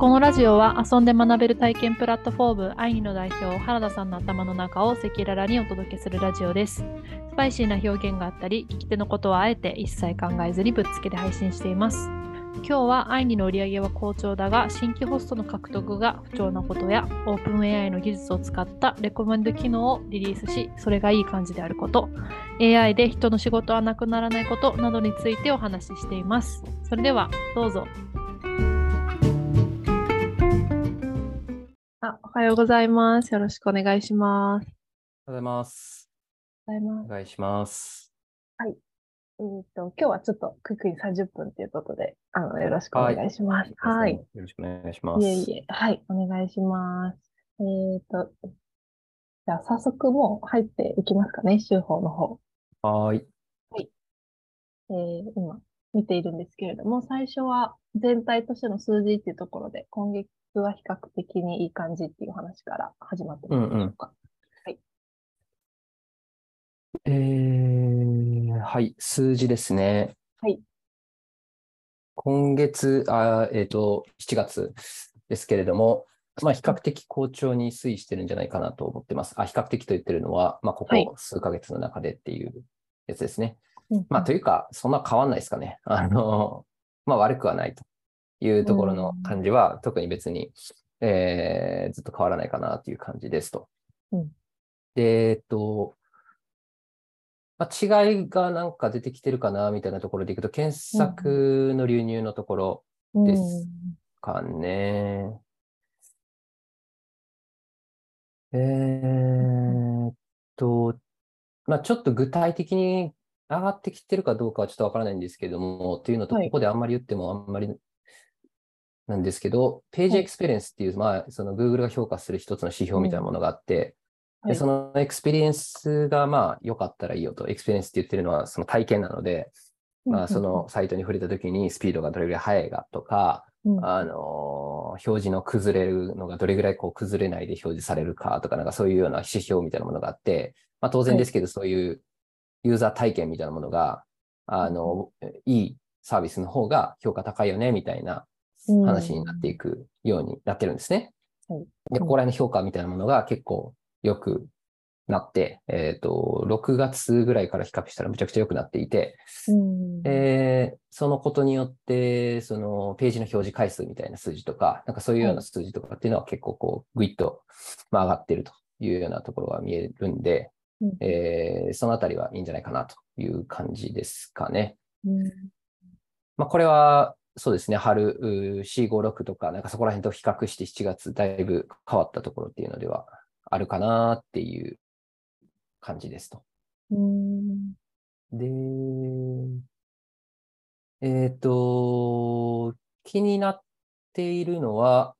このラジオは遊んで学べる体験プラットフォームアイニの代表原田さんの頭の中を赤裸々にお届けするラジオです。スパイシーな表現があったり、聞き手のことはあえて一切考えずにぶっつけで配信しています。今日はアイニの売り上げは好調だが、新規ホストの獲得が不調なことや、オープン AI の技術を使ったレコメンド機能をリリースし、それがいい感じであること、AI で人の仕事はなくならないことなどについてお話ししています。それでは、どうぞ。あ、おはようございます。よろしくお願いします。おはようございます。おはようございます。お願いします。えっ、と、今日はちょっとクイックに30分ということで、あの、よろしくお願いします。はい。よろしくお願いします。いえいえ、はい、お願いします。えっ、と、じゃあ早速もう入っていきますかね、週報の方。はーい。えー今見ているんですけれども、最初は全体としての数字っていうところで、今月は比較的にいい感じっていう話から始まってますでしょうか？えー、はい、数字ですね。はい。今月、あー、えっと、7月ですけれども、まあ、比較的好調に推移してるんじゃないかなと思ってます。あ、比較的と言ってるのは、まあ、こはいこ数ヶ月の中でっていうやつですね。うんまあ、というか、そんな変わんないですかね。あの、まあ、悪くはないというところの感じは、特に別に、えーずっと変わらないかなという感じですと。うんで、えっと、まあ、違いがなんか出てきてるかなみたいなところでいくと、検索の流入のところうんですかね。えーっと、まあ、ちょっと具体的に上がってきてるかどうかはちょっとわからないんですけども、っていうのと、はいここであんまり言ってもあんまりなんですけど、ページはい。エクスペリエンスっていう、まあ、その Google が評価する一つの指標みたいなものがあって、はい。でそのエクスペリエンスがまあ良かったらいいよと、エクスペリエンスって言ってるのはその体験なので、まあ、そのサイトに触れたときにスピードがどれぐらい速いかとか、あのー表示の崩れるのがどれぐらいこう崩れないで表示されるかとか、なんかそういうような指標みたいなものがあって、まあ当然ですけど、そういうユーザー体験みたいなものが、あの、いいサービスの方が評価高いよね、みたいな話になっていくようになってるんですね。はい。で、ここら辺の評価みたいなものが結構良くなって、えっ、と、6月ぐらいから比較したらむちゃくちゃ良くなっていて、うん。えーそのことによって、そのページの表示回数みたいな数字とか、なんかそういうような数字とかっていうのは結構こう、ぐいっと、まあ、上がってるというようなところが見えるんで、うん。えーそのあたりはいいんじゃないかなという感じですかね。うん。まあ、これは、そうですね、春うー C56 とか、なんかそこら辺と比較して7月、だいぶ変わったところっていうのではあるかなっていう感じですと。うん。で、えっ、と、気になっているのは、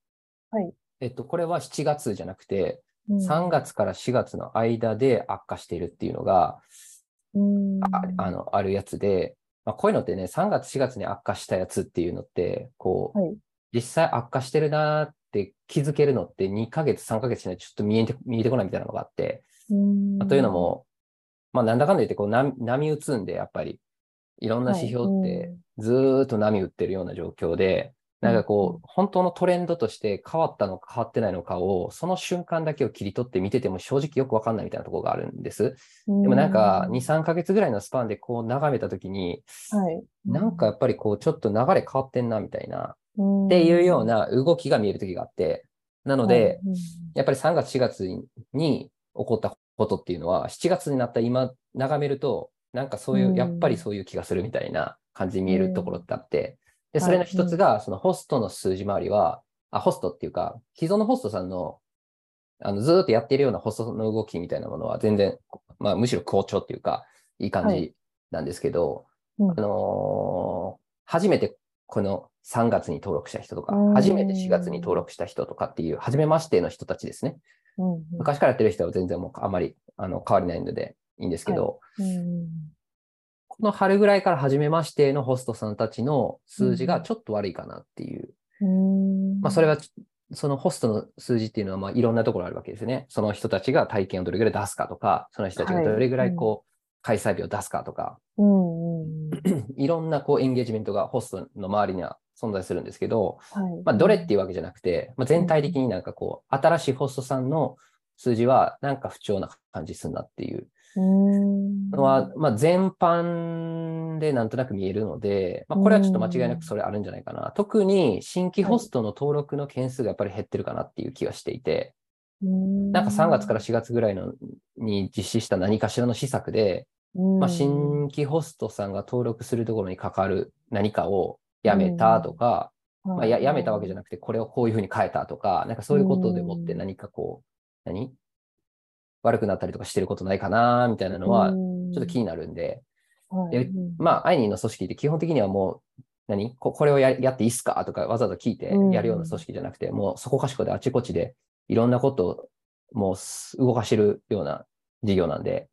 はい。えっと、これは7月じゃなくて、うん。3月から4月の間で悪化しているっていうのが、うん。ああの、あるやつで、まあ、こういうのってね、3月、4月に悪化したやつっていうのって、こう、はい。実際悪化してるなーって気づけるのって2ヶ月、3ヶ月しないとちょっと見えて見えてこないみたいなのがあって、うん。まあというのも、まあ、なんだかんだ言ってこう波、波打つんで、やっぱり、いろんな指標っはい。てずーっと波打ってるような状況で、なんかこう、本当のトレンドとして変わったのか変わってないのかを、その瞬間だけを切り取って見てても正直よくわかんないみたいなところがあるんです。でもなんか、2、3ヶ月ぐらいのスパンでこう眺めたときに、はい、なんかやっぱりこう、ちょっと流れ変わってんな、みたいな、っっていうような動きが見えるときがあって、なので、やっぱり3月、4月に起こったことっていうのは、7月になった今、眺めると、なんかそういうう、ん。やっぱりそういう気がするみたいな感じに見えるところってあって、で、はい。それの一つが、そのホストの数字回りは、あ、ホストっていうか、既存のホストさんの、あの、ずーっとやっているようなホストの動きみたいなものは全然、まあ、むしろ好調っていうか、いい感はじなんですけど、うん。あのー初めてこの3月に登録した人とかうん、初めて4月に登録した人とかっていう、初めましての人たちですね。うんうん。昔からやってる人は全然もうあまりあの変わりないのでいいんですけど、うんこの春ぐらいから初めましてのホストさんたちの数字がちょっと悪いかなっていう。うんまあそれはちそのホストの数字っていうのはまあいろんなところあるわけですね。その人たちが体験をどれぐらい出すかとか、その人たちがどれぐらいこう、開催日を出すかとか、うんうんい いろんなこうエンゲージメントがホストの周りには存在するんですけど、はい。まあ、どれっていうわけじゃなくて、まあ、全体的になんかこう、新しいホストさんの数字はなんか不調な感じするなっていう。のは、まあ、全般でなんとなく見えるので、まあ、これはちょっと間違いなくそれあるんじゃないかな。特に新規ホストの登録の件数がやっぱり減ってるかなっていう気がしていて、ななんか3月から4月ぐらいのに実施した何かしらの施策で、まあ、新規ホストさんが登録するところに関わる何かをやめたとか、まあ、ややめたわけじゃななくて、これをこういうふうに変えたとか、なんかそういうことでもって何かこう、何悪くなったりとかしてることないかな、みたいなのは、ちょっと気になるんで、でまあ、アイニーの組織って基本的にはもう、何？ここれをややっていいっすかとかわざわざ聞いてやるような組織じゃなくて、もうそこかしこであちこちでいろんなことをもうす動かしてるような事業なんで、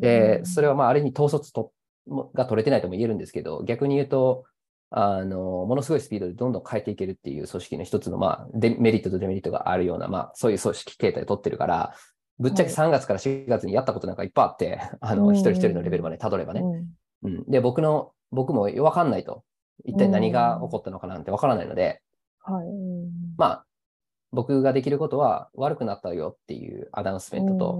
で、それはまあ、ある意味統率ともが取れてないとも言えるんですけど、逆に言うと、あの、ものすごいスピードでどんどん変えていけるっていう組織の一つの、まあ、デメリットとデメリットがあるような、まあ、そういう組織形態を取ってるから、ぶっちゃけ3月から4月にやったことなんかいっぱいあって、あの、うん一人一人のレベルまでたどればね。うん。うん。で、僕の、僕もわかんないと。一体何が起こったのかなんてわからないので、はい。うん。まあ、僕ができることは悪くなったよっていうアナウンスメントと、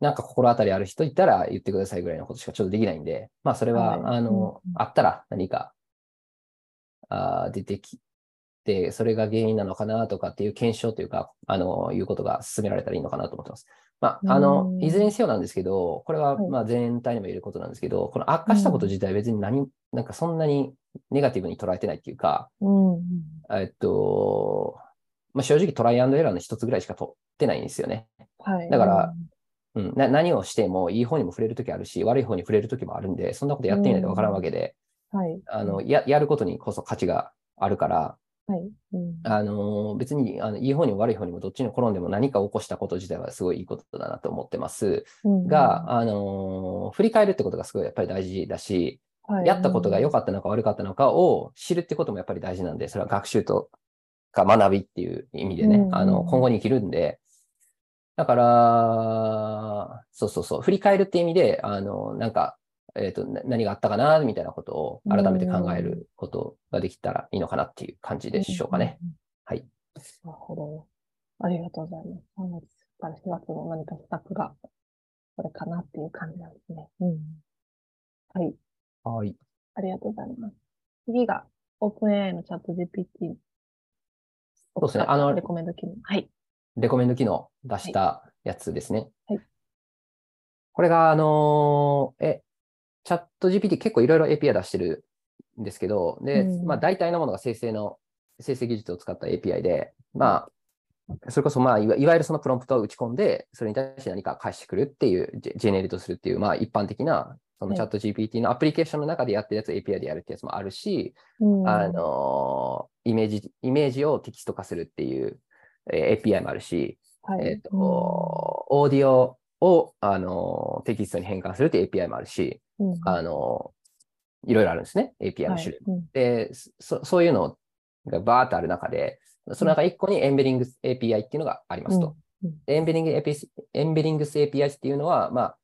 なんか心当たりある人いたら言ってくださいぐらいのことしかちょっとできないんで、まあそれは、はい。あの、あったら何か、出てきて、それが原因なのかなとかっていう検証というか、あの、いうことが進められたらいいのかなと思ってます。まあ、あのう、んいずれにせよなんですけど、これははいまあ全体にも言えることなんですけど、この悪化したこと自体別に何、なんかそんなにネガティブに捉えてないっていうか、うんうんえっと、まあ、正直トライアンドエラーの一つぐらいしか取ってないんですよね。はい。だからうん、な何をしてもいい方にも触れるときあるし、悪い方に触れるときもあるんで、そんなことやってみないとわからんわけで、うん、はい。あのややることにこそ価値があるから、はい。うん。あの別にあのいい方にも悪い方にもどっちに転んでも何か起こしたこと自体はすごいいいことだなと思ってますうんが、あの振り返るってことがすごいやっぱり大事だし、はい。やったことが良かったのか悪かったのかを知るってこともやっぱり大事なんで、それは学習とか学びっていう意味でね、うんあの今後に生きるんで、だから、そうそうそう、振り返るって意味で、あの、なんか、えっ、と、な何があったかな、みたいなことを改めて考えることができたらいいのかなっていう感じでしょうかね。。はい。なるほど。ありがとうございます。3月から4月の何か施策が、これかなっていう感じなんですね。うん。はい。はい。ありがとうございます。次が、OpenAI のチャット GPT。そうですねあのレコメンド機能。はい。レコメンド機能出したやつですね。はいこれが、あのーえ、チャット GPT 結構いろいろ API 出してるんですけど、で、うんまあ大体のものが生成の、生成技術を使った API で、まあ、それこそまあいわ、いわゆるそのプロンプトを打ち込んで、それに対して何か返してくるっていう、ジェネレートするっていう、まあ一般的な、そのはい。チャット GPT のアプリケーションの中でやってるやつを API でやるってやつもあるし、うん。あのーイメージ、イメージをテキスト化するっていう、えー API もあるし、はい。えっ、と、オーディオを、あのーテキストに変換するっていう API もあるし、あのーいろいろあるんですね、API の種類。はいうん。でそ、そういうのがバーっとある中で、その中1個にエンベリングス API っていうのがありますと。エンベリング API、エンベリングス API っていうのは、まあ、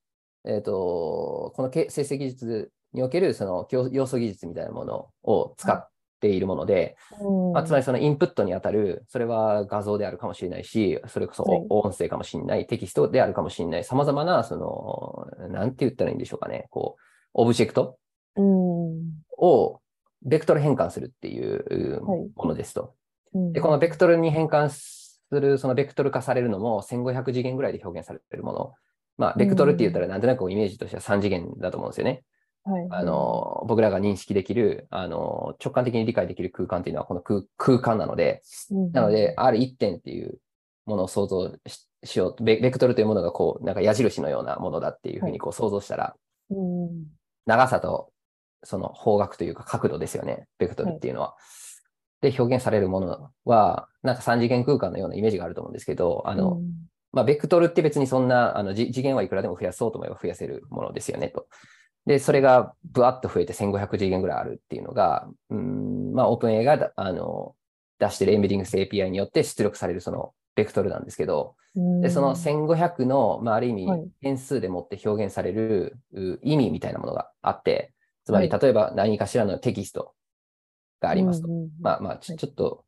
えっ、と、このけ生成技術におけるその要要素技術みたいなものを使っているもので、うん。まあ、つまりそのインプットにあたる、それは画像であるかもしれないし、それこそはい。音声かもしれない、テキストであるかもしれない、様々な、その、なんて言ったらいいんでしょうかね、こう、オブジェクト？うん。をベクトル変換するっていうはいものですと。うん。で、このベクトルに変換する、そのベクトル化されるのも1500次元ぐらいで表現されているもの。まあ、ベクトルって言ったらなんとなくイメージとしては3次元だと思うんですよね。はい。あの、僕らが認識できる、あの、直感的に理解できる空間っていうのはこの空空間なので、うん。なので、ある一点っていうものを想像ししよう。と、ベベクトルというものがこう、なんか矢印のようなものだっていうふうにこう想像したら、うん長さとその方角というか角度ですよね、ベクトルっていうのは。で、表現されるものは、なんか3次元空間のようなイメージがあると思うんですけど、あの、うんまあ、ベクトルって別にそんな、あの、じ次元はいくらでも増やそうと思えば増やせるものですよね、と。で、それがブワッと増えて1500次元ぐらいあるっていうのが、うーん、まあ、オープン A がだ、あの、出してるエンベディングス API によって出力されるそのベクトルなんですけど、で、その1500の、まあ、ある意味はい、変数でもって表現されるう意味みたいなものがあって、つまり、はい例えば何かしらのテキストがありますと。うんうんまあまあ、ちはいちょっと、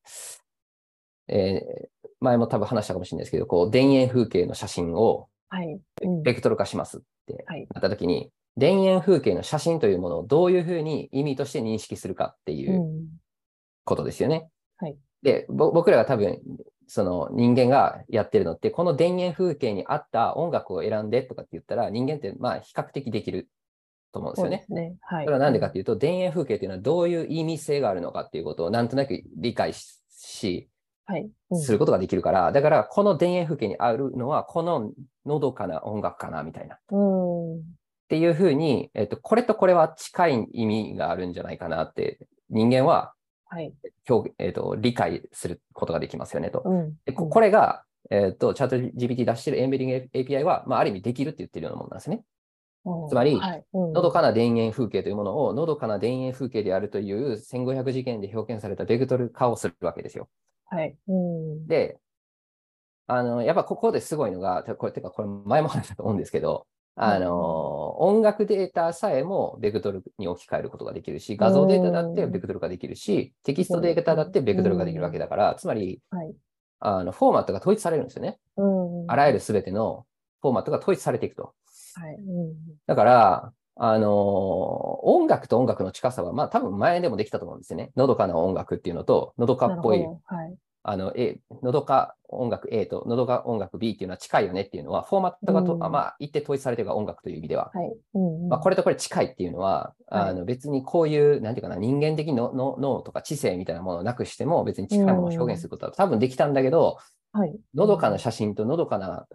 えー前も多分話したかもしれないですけど、こう、田園風景の写真をはい。うんベクトル化しますってはい。なったときに、田園風景の写真というものをどういうふうに意味として認識するかっていううんことですよね。はいで、ぼ僕らが多分、その人間がやってるのって、この田園風景に合った音楽を選んでとかって言ったら、人間ってまあ比較的できると思うんですよね。そね。はい。それはなんでかっていうと、田園風景っていうのはどういう意味性があるのかっていうことをなんとなく理解ししはい。うんすることができるから、だからこの田園風景にあるのは、こののどかな音楽かなみたいな。っうん。ていうふうに、えっと、これとこれは近い意味があるんじゃないかなって、人間ははい。表、えっと、理解することができますよねと。うん。でここれが、えっと、チャット GPT 出してるエンベディング API は、まあ、ある意味できるって言ってるようなものなんですね。うんつまりはい。うんのどかな田園風景というものを、のどかな田園風景であるという1500次元で表現されたベクトル化をするわけですよ。はい。うん。で、あの、やっぱここですごいのが、てこれ、てかこれ前も話したと思うんですけど、あの、音楽データさえもベクトルに置き換えることができるし、画像データだってベクトル化できるし、テキストデータだってベクトル化できるわけだから、つまり、はい。あの、フォーマットが統一されるんですよね。うん。あらゆるすべてのフォーマットが統一されていくと。はい。うん。だから、あの音楽と音楽の近さは、まあ多分前でもできたと思うんですよね。のどかな音楽っていうのと、のどかっぽい。あの、A、のどか音楽 A とのどか音楽 B っていうのは近いよねっていうのは、フォーマットがと、うんあまあ、一定統一されてるが音楽という意味では。はい。うんうん。まあ、これとこれ近いっていうのは、はいあの別にこういう、なんていうかな、人間的のの脳とか知性みたいなものをなくしても、別に近いものを表現することは多分できたんだけど、はい。のどかな写真とのどかな。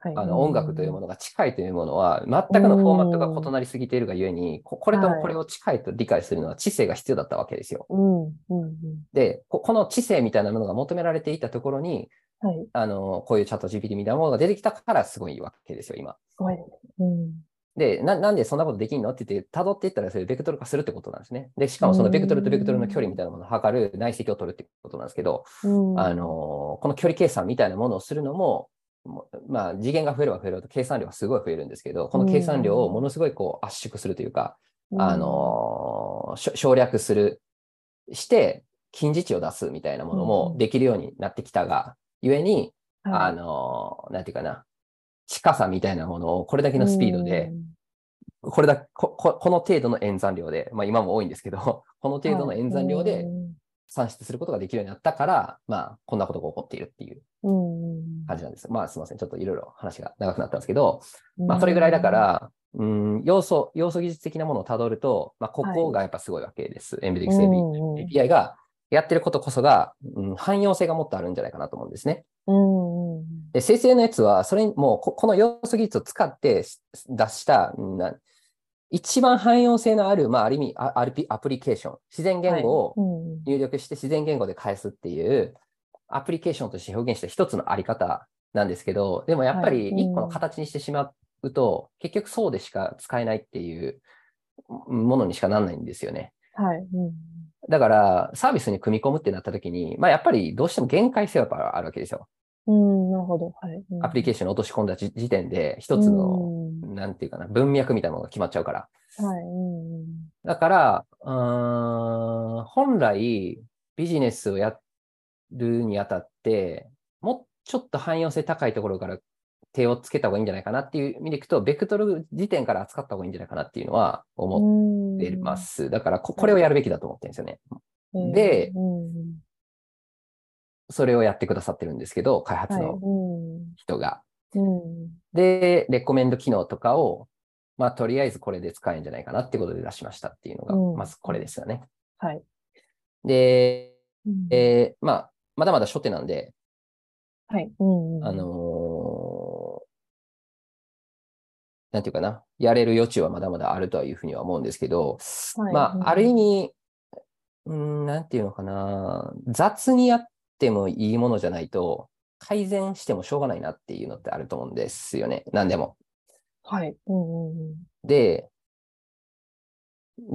はい。あの音楽というもの。のが近いというものは、全くのフォーマットが異なりすぎているがゆえに、ここれとこれを近いと理解するのは知性が必要だったわけですよ。うん。うん。うん。で、ここの知性みたいなものが求められていたところに、はい。あの、こういうチャット GPT みたいなものが出てきたからすごいわけですよ、今。すごい。うん。で、ななんでそんなことできんの？って言って、辿っていったらそれベクトル化するってことなんですね。で、しかもそのベクトルとベクトルの距離みたいなものを測る内積を取るってことなんですけど、うん。あの、この距離計算みたいなものをするのも、まあ、次元が増えれば増えるほど計算量はすごい増えるんですけど、この計算量をものすごいこう圧縮するというか、うん、あの、省略する、して、近似値を出すみたいなものもできるようになってきたが、ゆえに、はい、あの、なんていうかな、近さみたいなものをこれだけのスピードで、これだこ、ここの程度の演算量で、まあ今も多いんですけど、この程度の演算量で算出することができるようになったから、まあこんなことが起こっているっていううん、感じなんです。まあすみません。ちょっといろいろ話が長くなったんですけど、まあそれぐらいだか、ら、うん、要素、要素技術的なものをたどると、まあここがやっぱすごいわけです。エンベディクス API がやってることこそが、うん、汎用性がもっとあるんじゃないかなと思うんですね。うん、うん、で、生成のやつは、それにもうこ、この要素技術を使って出した、うんな一番汎用性のある、まあ、ある意味、あ RP アプリケーション、自然言語をうん入力して自然言語で返すっていう、アプリケーションとして表現した一つのあり方なんですけど、でもやっぱりはい。一個の形にしてしまうと、結局そうでしか使えないっていうものにしかならないんですよね。はい、うん、だから、サービスに組み込むってなった時に、まあ、やっぱりどうしても限界性はやっぱあるわけですよ。うん、なるほど。はい。アプリケーションに落とし込んだ時時点で、一つの、うんなんていうかな、文脈みたいなものが決まっちゃうから。はい、うん、だから、うーん本来、ビジネスをやるにあたって、もうちょっと汎用性高いところから手をつけた方がいいんじゃないかなっていう意味でいくと、ベクトル時点から扱った方がいいんじゃないかなっていうのは思ってます。だからこ、これをやるべきだと思ってるんですよね。うん。でうん、それをやってくださってるんですけど、開発はい、のうん、人が。うん、で、レコメンド機能とかを、まあ、とりあえずこれで使えるんじゃないかなってことで出しましたっていうのが、うん。まずこれですよね。はい。で、うん。えーまあ、まだまだ初手なんで、はい、うん、あのーなんていうかな、やれる余地はまだまだあるとはいうふうには思うんですけど、はい。まあ、うん。ある意味、うん、なんていうのかな、雑にやってもいいものじゃないと、改善してもしょうがないなっていうのってあると思うんですよね。何でも。はい、うん、うん、で、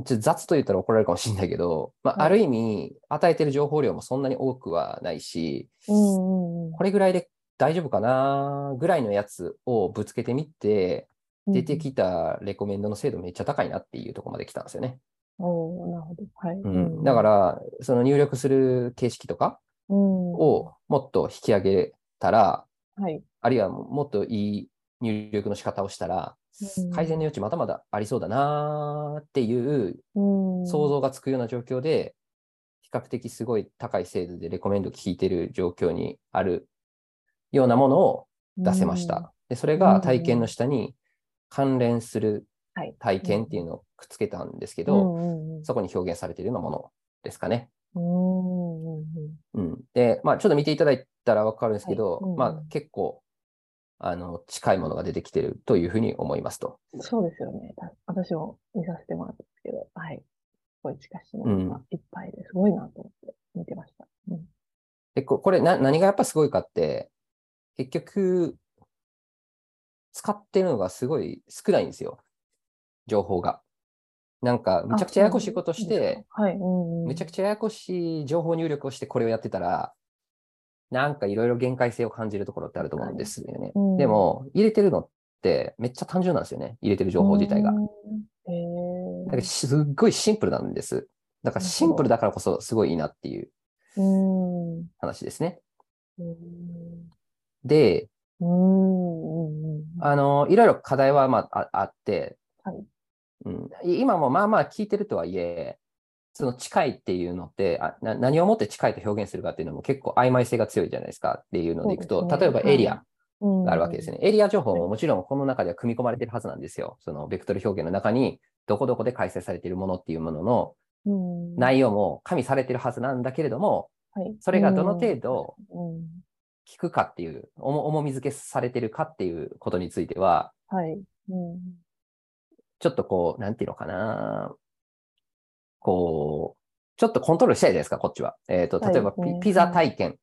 ちょ雑と言ったら怒られるかもしれないけど、まあ、はいある意味、与えてる情報量もそんなに多くはないし、うん、うん、これぐらいで大丈夫かなぐらいのやつをぶつけてみて、出てきたレコメンドの精度めっちゃ高いなっていうところまで来たんですよね。おーなるほど。はい。うん、だか、ら、その入力する形式とかうん、をもっと引き上げたら、はい。あるいはもっといい入力の仕方をしたら、うん改善の余地まだまだありそうだなーっていううん、想像がつくような状況で、比較的すごい高い精度でレコメンド聞いてる状況にあるようなものを出せました。で、それが体験の下に関連するはい体験っていうのをくっつけたんですけうん。ど、そこに表現されているようなものですかね。うん。で、まあちょっと見ていただいたらわかるんですけど、はいうんまあ結構、あの、近いものが出てきてるというふうに思いますと。そうですよね。た私も見させてもらったんですけど、はい。すごい近しいものがいっぱいですごいなと思って見てました。うんで、ここれな、何がやっぱすごいかって、結局、使ってるのがすごい少ないんですよ。情報が。なんか、むちゃくちゃややこしいことして、、あはい。うんうん、めちゃくちゃややこしい情報入力をしてこれをやってたら、なんかいろいろ限界性を感じるところってあると思うんですよね。うんでも、入れてるのってめっちゃ単純なんですよね。入れてる情報自体が。うんへだからすっごいシンプルなんです。だからシンプルだからこそすごいいいなっていう。話ですね。うんで、あの、いろいろ課題はまあああって、はいうん、い今もまあまあ聞いてるとはいえ、その近いっていうのってあな、何をもって近いと表現するかっていうのも結構曖昧性が強いじゃないですかっていうのでいくと、ね。例えばエリアうん。があるわけですね。エリア情報ももちろんこの中では組み込まれてるはずなんですよ。そのベクトル表現の中に、どこどこで開催されているものっていうもののうん。内容も加味されてるはずなんだけれども、はい。それがどの程度うん。聞くかっていう、重重み付けされてるかっていうことについては、はい。うんちょっとこう、なんていうのかな。こう、ちょっとコントロールしたいじゃないですか、こっちは。えっ、と、例えばピ、ピザ体験。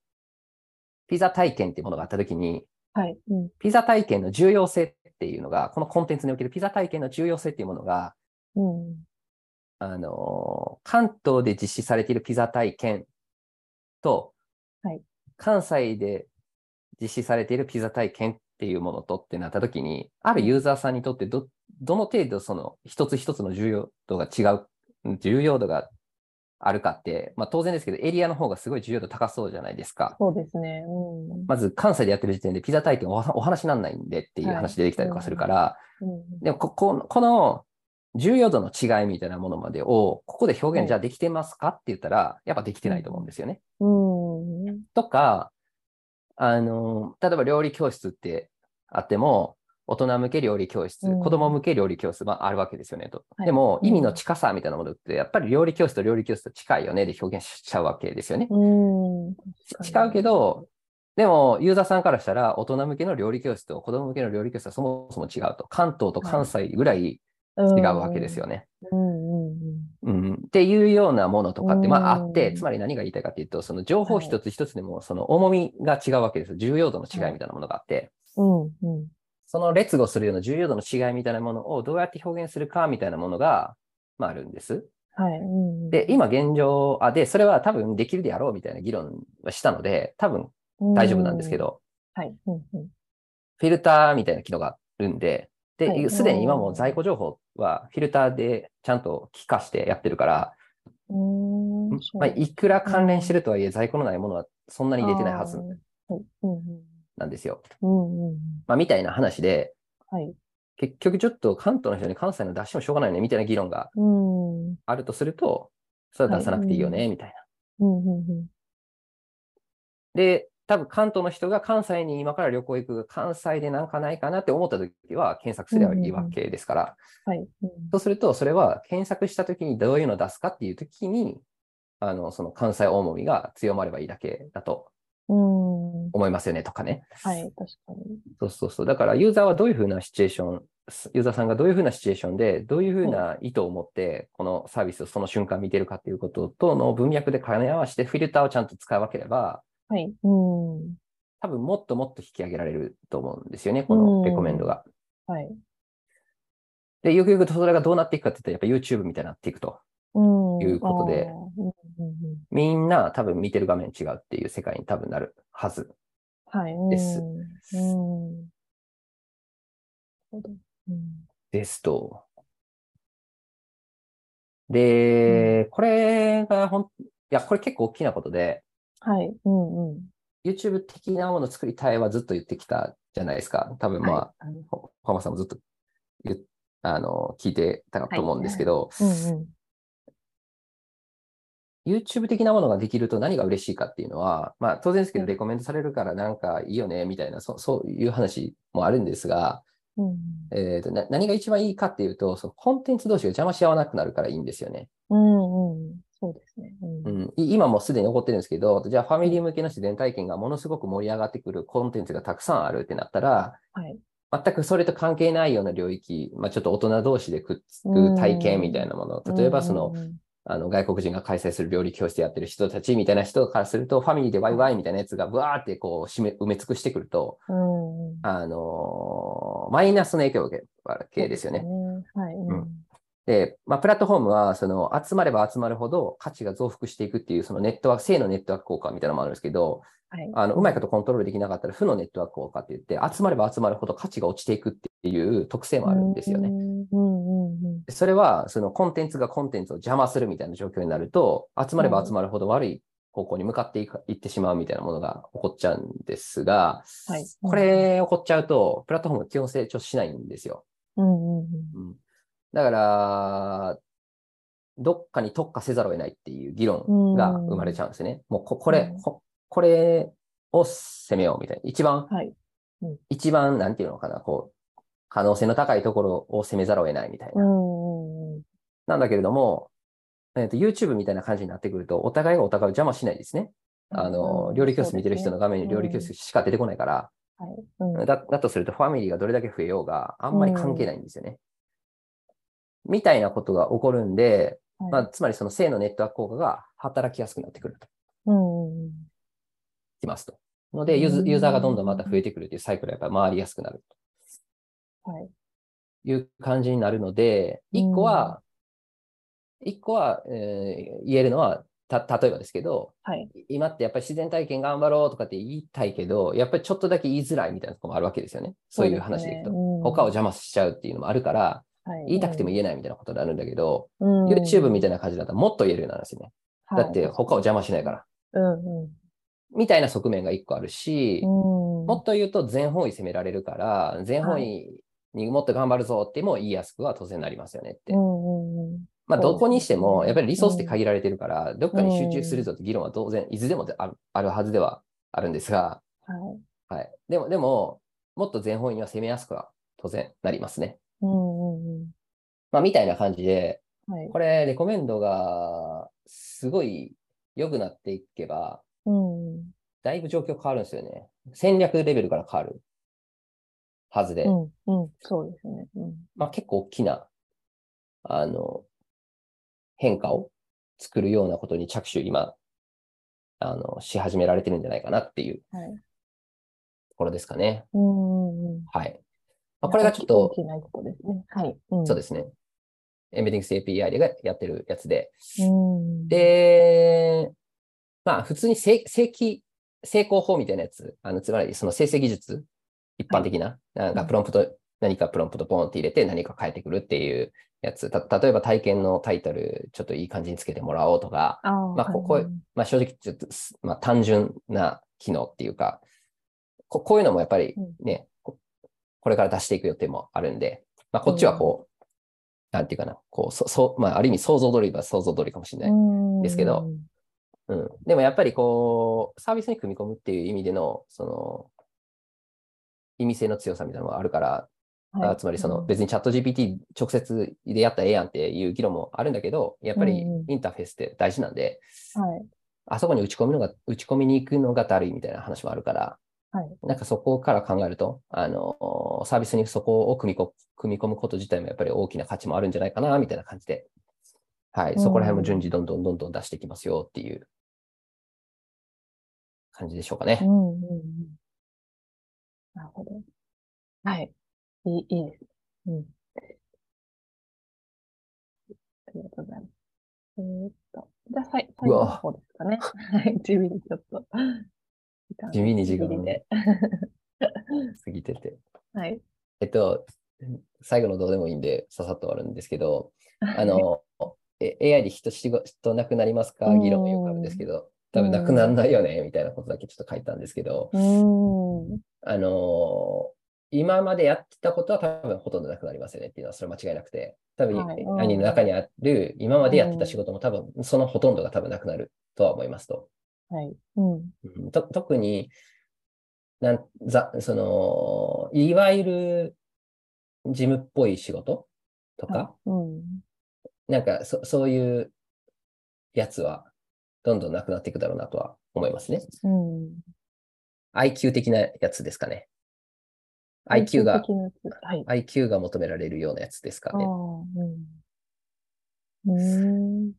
ピザ体験っていうものがあったときに、はい。うんピザ体験の重要性っていうのが、このコンテンツにおけるピザ体験の重要性っていうものが、うんあのー関東で実施されているピザ体験と、はい関西で実施されているピザ体験っていうものとってなったときに、あるユーザーさんにとってど、どの程度その一つ一つの重要度が違う、重要度があるかって、まあ当然ですけど、エリアの方がすごい重要度高そうじゃないですか。そうですね。うん。まず関西でやってる時点でピザ体験おお話にならないんでっていう話出てきたりとかするから、うん。でもここの、この重要度の違いみたいなものまでを、ここで表はい現じゃあできてますかって言ったら、やっぱできてないと思うんですよね。うん。とか、あの、例えば料理教室ってあっても、大人向け料理教室、うん子供向け料理教室、まああるわけですよねと。はいでも、うん意味の近さみたいなものって、やっぱり料理教室と料理教室と近いよねで表現しちゃうわけですよね。うん違うけど、でも、ユーザーさんからしたら、大人向けの料理教室と子供向けの料理教室はそもそも違うと。関東と関西ぐらい違うわけですよね。うんうんうん、っていうようなものとかって、まああって、うんつまり何が言いたいかっていうと、その情報一つ一つでも、その重みが違うわけですよ。重要度の違いみたいなものがあって、うんうんその劣後するような重要度の違いみたいなものをどうやって表現するかみたいなものが、まああるんです。はい。うんで、今現状、あ、で、それは多分できるであろうみたいな議論はしたので、多分大丈夫なんですけ。ど、はい。うんうんフィルターみたいな機能があるんで、はで、いすでに今も在庫情報はフィルターでちゃんと気化してやってるから、まあ、いくら関連してるとはいえ、在庫のないものはそんなに入れてないはずあーはいうんなんですよ。まあ、みたいな話で、はい。結局ちょっと関東の人に関西の出してもしょうがないよね、みたいな議論があるとすると、それは出さなくていいよね、みたいな。うんうん。で、多分関東の人が関西に今から旅行行く、関西でなんかないかなって思った時は検索すればいいわけですから、はい。うんそうすると、それは検索した時にどういうのを出すかっていう時に、あの、その関西重みが強まればいいだけだとうん。思いますよね、とかね。はい。確かに。そうそうそう。だから、ユーザーはどういうふうなシチュエーション、ユーザーさんがどういうふうなシチュエーションで、どういうふうな意図を持って、このサービスをその瞬間見てるかっていうこととの文脈で兼ね合わせて、フィルターをちゃんと使い分ければ、はい。うん。多分もっともっと引き上げられると思うんですよね、このレコメンドが。はい。で、よくよくとそれがどうなっていくかって言ったら、やっぱ YouTube みたいになっていくと。うん。いうことでみんな多分見てる画面違うっていう世界に多分なるはず。はい。です。ですと。で、これがほん、いや、これ結構大きなことで、はい。うんうん。YouTube 的なものを作りたいはずっと言ってきたじゃないですか。多分まあ、はいあのほ浜さんもずっとあの聞いてたと思うんですけど、うんうん。YouTube 的なものができると何が嬉しいかっていうのは、まあ当然ですけど、うんレコメントされるからなんかいいよね、みたいな、そそういう話もあるんですが、うんえーとな何が一番いいかっていうと、そのコンテンツ同士が邪魔し合わなくなるからいいんですよね。うんうん。そうですね。うんうん、い今もすでに起こってるんですけど、じゃあファミリー向けの自然体験がものすごく盛り上がってくるコンテンツがたくさんあるってなったら、はい。全くそれと関係ないような領域、まあ、ちょっと大人同士でくっつく体験みたいなもの、例えばその、あの外国人が開催する料理教室やってる人たちみたいな人からすると、ファミリーでワイワイみたいなやつがブワーってこう締め埋め尽くしてくると。あのーマイナスの影響を受けるわけですよね。はい。うんで、まあ、プラットフォームは、その、集まれば集まるほど価値が増幅していくっていう、そのネットワーク、正のネットワーク効果みたいなのもあるんですけど、はい。あの、うまいことコントロールできなかったら負のネットワーク効果って言って、集まれば集まるほど価値が落ちていくっていう特性もあるんですよね。うんうんうんうん。それは、そのコンテンツがコンテンツを邪魔するみたいな状況になると、集まれば集まるほど悪い方向に向かっていくいってしまうみたいなものが起こっちゃうんですが、はい。これ起こっちゃうと、プラットフォームが基本成長しないんですよ。うんうんうん。うんだから、どっかに特化せざるを得ないっていう議論が生まれちゃうんですね。もうここれうん、ここれを攻めようみたいな。一番、はい。一番、なんていうのかな、こう、可能性の高いところを攻めざるを得ないみたいうな。んうんうん。なんだけれども、えっと YouTube みたいな感じになってくると、お互いがお互いを邪魔しないですね。あの、うん料理教室見てる人の画面に料理教室しか出てこないから、はい。うんだだとするとファミリーがどれだけ増えようがあんまり関係ないんですよね。みたいなことが起こるんで、はいまあ、つまりその正のネットワーク効果が働きやすくなってくるとうんうんきますと。ので、ユーズユーザーがどんどんまた増えてくるというサイクルがやっぱ回りやすくなるうん。はい。という感じになるので、一個は、一個は、えー言えるのは、た、例えばですけど、はい。今ってやっぱり自然体験頑張ろうとかって言いたいけど、やっぱりちょっとだけ言いづらいみたいなところもあるわけですよね。そういう話でいくと。他を邪魔しちゃうっていうのもあるから、言いたくても言えないみたいなことになるんだけど、YouTube みたいな感じだったらもっと言えるようになるんですよね。だって他を邪魔しないから。うんうん。みたいな側面が一個あるし、うん。もっと言うと全方位攻められるから、全方位にもっと頑張るぞっても言いやすくは当然なりますよねって。うんうんうん。まあ、どこにしても、やっぱりリソースって限られてるから、どっかに集中するぞって議論は当然、いつでもあるあるはずではあるんですが、はい。はい。でも、でも、もっと全方位には攻めやすくは当然なりますね。うんうんうん。まあ、みたいな感じで、はい。これ、レコメンドがすごい良くなっていけば、うん。だいぶ状況変わるんですよね。戦略レベルから変わるはずで、うん。うん。そうですね。うん。まあ結構大きな、あの、変化を作るようなことに着手今、あの、し始められてるんじゃないかなっていうはい。ところですかね。うんうんうん。はい。まあ、これがちょっと大、きな一歩ですね。はい。うん。そうですね。Embeddings API でやってるやつで。うん。で、まあ普通に正正規、成功法みたいなやつ、あの、つまりその生成技術、一般的な、なんかプロンプト、何かプロンプトポンって入れて何か変えてくるっていうやつ。た例えば体験のタイトル、ちょっといい感じにつけてもらおうとか、まあここうまあ正直ちょっとす、まあ単純な機能っていうか、ここういうのもやっぱりね、ここれから出していく予定もあるんで、まあこっちはこう、なんていうかな、こう、そ、そう、まあある意味想像通りは想像通りかもしれない。ですけどうん。でもやっぱりこう、サービスに組み込むっていう意味での、その、意味性の強さみたいなのがあるから、はい、あつまりその別にチャット GPT 直接でやったらええやんっていう議論もあるんだけど、やっぱりうんうんインターフェースって大事なんで、はい。あそこに打ち込むのが、打ち込みに行くのがだるいみたいな話もあるから、はい。なんかそこから考えると、あの、サービスにそこを組みこ組み込むこと自体もやっぱり大きな価値もあるんじゃないかな、みたいな感じで、はい、そこら辺も順次どんどんどんどん出していきますよっていう感じでしょうかねう。んうんうん。なるほど。はい。いい、いいです。うん。ありがとうございます。えーっと、じゃあ、さい、最後の方ですかね。はい。地味にちょっと。地味に時間ギリで。過ぎてて。はい。えっと、最後のどうでもいいんで、ささっと終わるんですけど、あの、え AI で人仕事なくなりますか？議論もよくあるんですけど、多分なくならないよね、みたいなことだけちょっと書いたんですけど、うん。あのー今までやってたことは多分ほとんどなくなりますよねっていうのはそれは間違いなくて、多分、はいうん兄の中にある今までやってた仕事も多分そのほとんどが多分なくなるとは思いますと。はい。うん。うんと特になんざ、その、いわゆる事務っぽい仕事とか、うん。なんかそそういうやつはどんどんなくなっていくだろうなとは思いますね。うん。IQ 的なやつですかね。IQ が、はい。IQ が求められるようなやつですかね。うん。うん。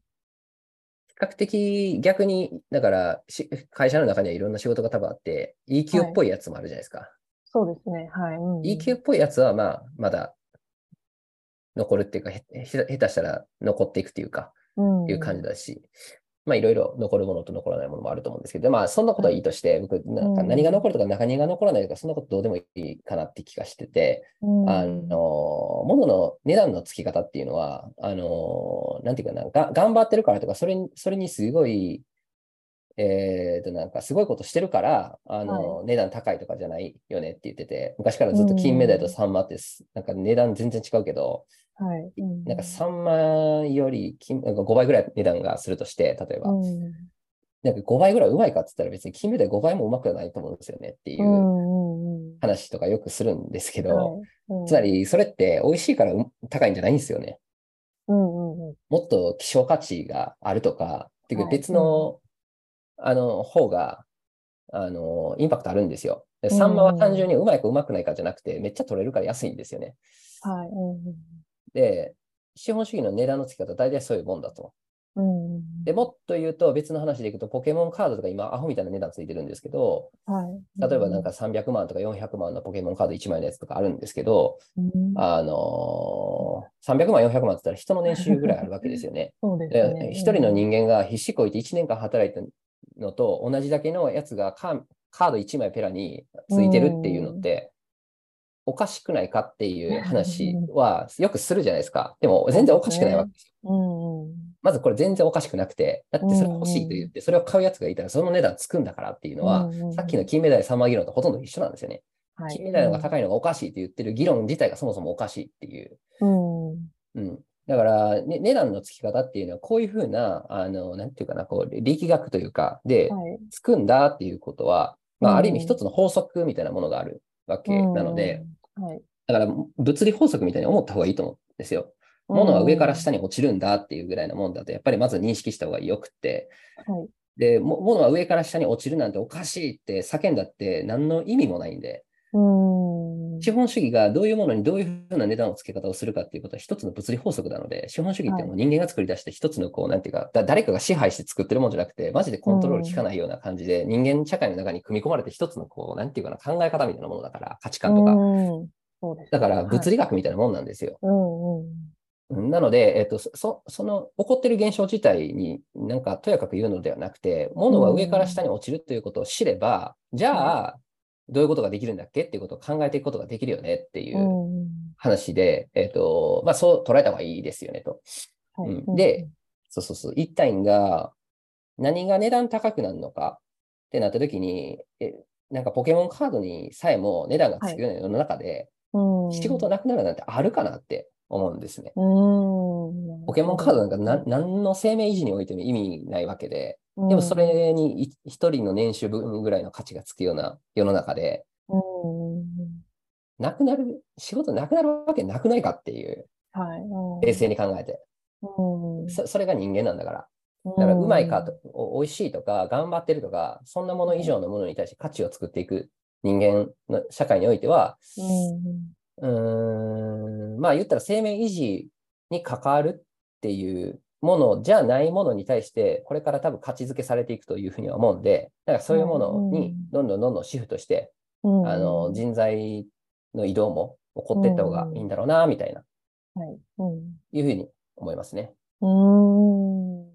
比較的逆に、だからし会社の中にはいろんな仕事が多分あって、EQ っぽいやつもあるじゃないですか。そうですね。はい。うん、EQ っぽいやつはまあ、まだ残るっていうか、下手したら残っていくっていうか、うん、いう感じだし、まあいろいろ残るものと残らないものもあると思うんですけど、まあそんなことはいいとして、僕、なんかうん。何が残るとか何が残らないとか、そんなことどうでもいいかなって気がしてて、うん、あの、物の値段の付き方っていうのは、あの、なんていうかな、が頑張ってるからとか、それに、それにすごい、えーと、なんかすごいことしてるから、あの、値段高いとかじゃないよねって言ってて、昔からずっと金目鯛とサンマってす、なんか値段全然違うけど、はい。うん、なんかサンマより金なんか5倍ぐらい値段がするとして、例えば、うん、なんか5倍ぐらいうまいかって言ったら別に金目鯛5倍もうまくはないと思うんですよねっていう。話とかよくするんですけど、つま、りそれって美味しいからう高いんじゃないんですよね。うん、うん、うん。もっと希少価値があるとか、っていうかはい別の、あの、方が、あの、インパクトあるんですよ。でサンマは単純にうまいかうまくないかじゃなくて、めっちゃ取れるから安いんですよね。はい。うん、で、資本主義の値段の付き方、大体そういうもんだと。うん。うん。で、もっと言うと別の話でいくと、ポケモンカードとか今、アホみたいな値段ついてるんですけど、はい。例えばなんか、300万とか400万のポケモンカード1枚のやつとかあるんですけど、うん、あのー300万、400万って言ったら人の年収ぐらいあるわけですよね。そうでね。一人の人間が必死こいて1年間働いたのと同じだけのやつがカカード1枚ペラについてるっていうのって、おかしくないかっていう話はよくするじゃないですか。でも全然おかしくないわけですよ。うん、うん。まずこれ全然おかしくなくて、だってそれ欲しいと言って、それを買うやつがいたらその値段つくんだからっていうのは、うんうんさっきの金メダル3万議論とほとんど一緒なんですよね。はい、金メダルが高いのがおかしいって言ってる議論自体がそもそもおかしいっていう。うん。うん。だから、ね、値段の付き方っていうのは、こういうふうな、あの、なんていうかな、こう、力学というか、で、はい。つくんだっていうことは、まあ、うんある意味一つの法則みたいなものがあるわけなので、うん、はい。だから、物理法則みたいに思った方がいいと思うんですよ。物は上から下に落ちるんだっていうぐらいのもんだと、やっぱりまず認識した方がよくって、はい。で、も物は上から下に落ちるなんておかしいって叫んだって何の意味もないんで、うん。資本主義がどういうものにどういうふうな値段を付け方をするかっていうことは一つの物理法則なので、資本主義ってもう人間が作り出して一つのこう、なんていうか、だ誰かが支配して作ってるもんじゃなくて、マジでコントロール効かないような感じで、人間社会の中に組み込まれて一つのこう、なんていうかな、考え方みたいなものだから、価値観とか。だから物理学みたいなもんなんですよ。なので、えっと、そそその起こってる現象自体になんかとやかく言うのではなくて、物が上から下に落ちるということを知れば、じゃあ、どういうことができるんだっけっていうことを考えていくことができるよねっていううん。話で、えっと、まあそう捉えた方がいいですよねと。はいうんで、そうそうそう、一体が何が値段高くなるのかってなった時に、えなんかポケモンカードにさえも値段がつくような世の中で、うん、仕事なくなるなんてあるかなって思うんですね。うん。ポケモンカードなんか何何の生命維持においても意味ないわけで、ドでもそ、れにい一人の年収分ぐらいの価値がつくような世の中で、うん。なくなる、仕事なくなるわけなくないかっていう、はい。うん冷静に考えて。うん。そそれが人間なんだから。だから、うまいかと、お美味しいとか、頑張ってるとか、そんなもの以上のものに対して価値を作っていく人間の社会においては、うん。うーん、まあ言ったら生命維持に関わるっていうものじゃないものに対して、これから多分価値づけされていくというふうには思うんで、だからそういうものにどんどんどんどんシフトして、うん、あの、人材の移動も起こっていった方がいいんだろうな、みたいな、はい。うん。いうふうに思いますね。うん。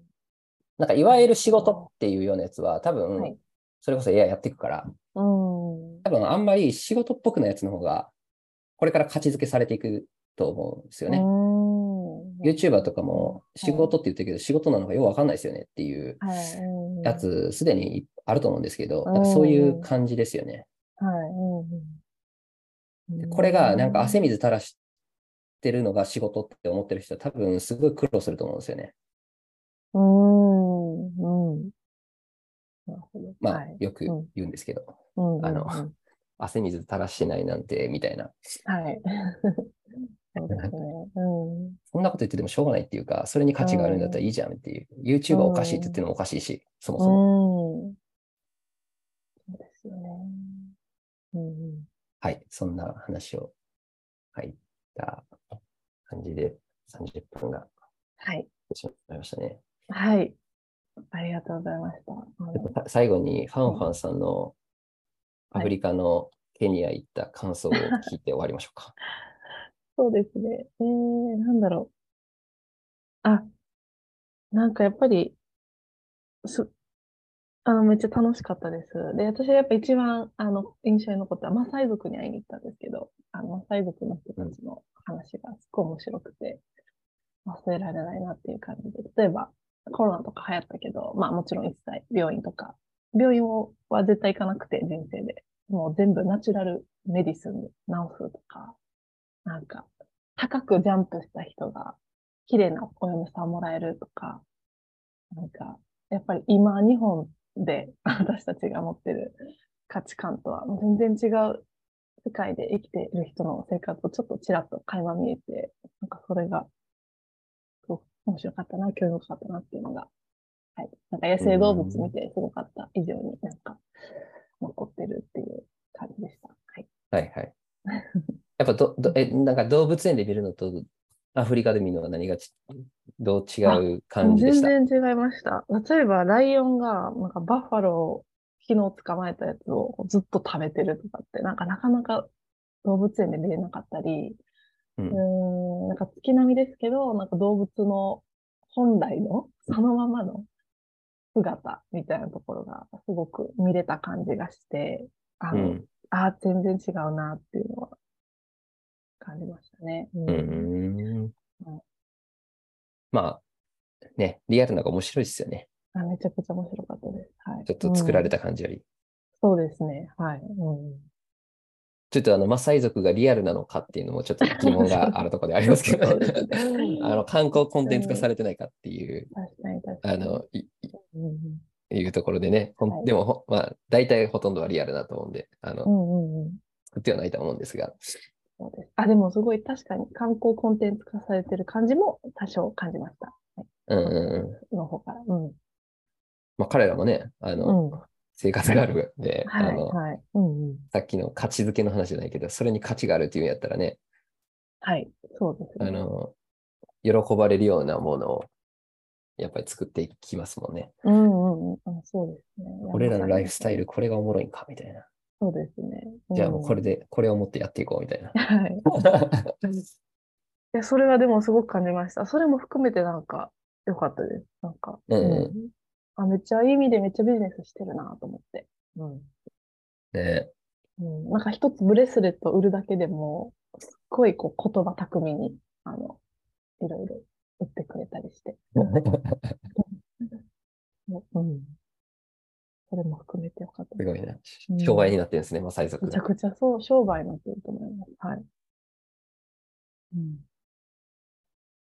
なんかいわゆる仕事っていうようなやつは多は分い、それこそ AI やっていくから、うん。多分あんまり仕事っぽくないやつの方が、これから価値づけされていくと思うんですよね。うん。YouTuber とかも仕事って言ってるけど、仕事なのかよくわかんないですよねっていうや。つ、すでにあると思うんですけど、うんなんかそういう感じですよね。はい。これがなんか汗水垂らしてるのが仕事って思ってる人は多分すごい苦労すると思うんですよね。うーん。うん。まあはい、よくうん言うんですけど、あのうん汗水垂らしてないなんて、みたいな。はい。そうですね。うん。そんなこと言っててもしょうがないっていうか、それに価値があるんだったらいいじゃんっていう。YouTube はおかしいって言ってるのもおかしいし、そもそも。うん。そうですよね。うんうん。はい、そんな話を入った感じで30分がはい。しまいましたね。はい。ありがとうございました。最後にファンファンさんのアフリカのケニア行った感想を聞いて終わりましょうか。そうですね。えー、なんだろう。あ、なんかやっぱり、す、あの、めっちゃ楽しかったです。で、私はやっぱ一番、あの、印象に残ったマサイ族に会いに行ったんですけど、あの、マサイ族の人たちの話がすっごい面白くて、忘れられないなっていう感じで、例えば、コロナとか流行ったけど、まあもちろん一切病院とか、病院は絶対行かなくて、人生で。もう全部ナチュラルメディスンで治すとか、なんか、高くジャンプした人が、綺麗なお嫁さんもらえるとか、なんか、やっぱり今、日本で 私たちが持ってる価値観とは全然違う世界で生きている人の生活をちょっとちらっと垣間見えて、なんかそれが、すごく面白かったな、興味深かったなっていうのが、はい。なんか野生動物見てすごかった以上になんか残ってるっていう感じでした。はい。はいはい。やっぱど、どえ、なんか動物園で見るのとアフリカで見るのは何がちどう違う感じでした？全然違いました。例えば、ライオンが、なんかバッファローを昨日捕まえたやつをずっと食べてるとかって、なんかなかなか動物園で見れなかったり、うんうーん、なんか月並みですけど、なんか動物の本来のそのままの姿みたいなところがすごく見れた感じがして、あの、うん。ああ、全然違うなっていうのは感じましたね。うんうんまあ、ね、リアルなのが面白いですよね。あめちゃくちゃ面白かったです。はい。ちょっと作られた。た感じより。そうですね。はい。うん。ちょっとあの、マサイ族がリアルなのかっていうのもちょっと疑問があるところでありますけど あの、観光コンテンツ化されてないかっていう、確かに確かに。あの、いいうんいうところでね、ほんはいでもほ、まあ、大体ほとんどはリアルだと思うんで、あの、うんうんうん。作ってはないと思うんですが、そうです。あ、でもすごい確かに観光コンテンツ化されてる感じも多少感じました。はい。うんうんうん。の方から。うん。まあ、彼らもね、あの、うん生活があるんで、はい、あの、はい。うんうん。さっきの価値づけの話じゃないけど、それに価値があるっていうんやったらね、はい。そうですね。あの、喜ばれるようなものを、やっぱり作っていきますもんね。うんうんうん。あそうですね。俺らのライフスタイル。ル、これがおもろいんか、みたいな。そうですね。じゃあもうこれで。で、これを持ってやっていこう、みたいな。はい。いや、それはでもすごく感じました。それも含めてなんか良かったです。なんか。うんうんうんあ、めっちゃいい意味でめっちゃビジネスしてるなと思って。うん。ねうん、なんか一つブレスレット売るだけでも、すっごいこう言葉巧みに、あの、いろいろ売ってくれたりして。うん。それも含めてよかったです。すごいなうん。商売になってるんですね、マサイ族めちゃが。くちゃそう、商売になってると思います。はい。うん。わ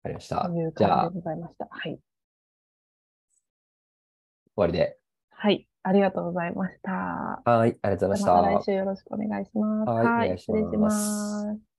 かりましたという。感じでございました。はい。わりで。はい。ありがとうございました。はい、ありがとうございましまた来た。週よろしくお願いします。はいお願いし失礼します。